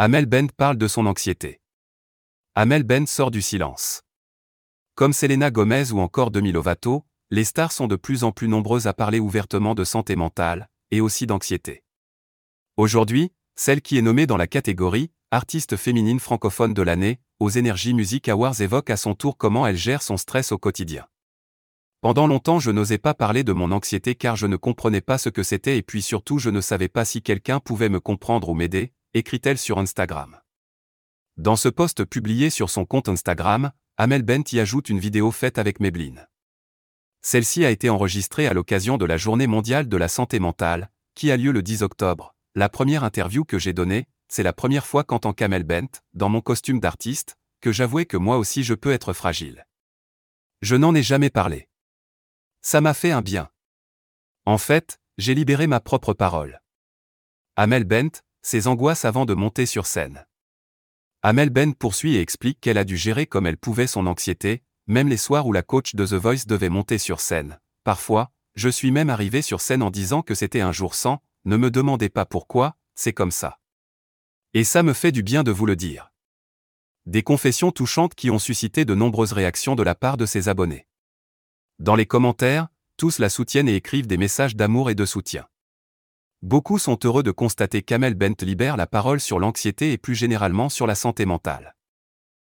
Amel Bent parle de son anxiété. Amel Bent sort du silence. Comme Selena Gomez ou encore Demi Lovato, les stars sont de plus en plus nombreuses à parler ouvertement de santé mentale, et aussi d'anxiété. Aujourd'hui, celle qui est nommée dans la catégorie Artiste féminine francophone de l'année, aux Energy Music Awards évoque à son tour comment elle gère son stress au quotidien. Pendant longtemps je n'osais pas parler de mon anxiété car je ne comprenais pas ce que c'était et puis surtout je ne savais pas si quelqu'un pouvait me comprendre ou m'aider, écrit-elle sur Instagram. Dans ce post publié sur son compte Instagram, Amel Bent y ajoute une vidéo faite avec Maybelline. Celle-ci a été enregistrée à l'occasion de la Journée mondiale de la santé mentale, qui a lieu le 10 octobre. La première interview que j'ai donnée, c'est la première fois qu'en tant qu'Amel Bent, dans mon costume d'artiste, que j'avouais que moi aussi je peux être fragile. Je n'en ai jamais parlé. Ça m'a fait un bien. En fait, j'ai libéré ma propre parole. Amel Bent, ses angoisses avant de monter sur scène. Amel Bent poursuit et explique qu'elle a dû gérer comme elle pouvait son anxiété, même les soirs où la coach de The Voice devait monter sur scène. Parfois, je suis même arrivé sur scène en disant que c'était un jour sans, ne me demandez pas pourquoi, c'est comme ça. Et ça me fait du bien de vous le dire. Des confessions touchantes qui ont suscité de nombreuses réactions de la part de ses abonnés. Dans les commentaires, tous la soutiennent et écrivent des messages d'amour et de soutien. Beaucoup sont heureux de constater qu'Amel Bent libère la parole sur l'anxiété et plus généralement sur la santé mentale.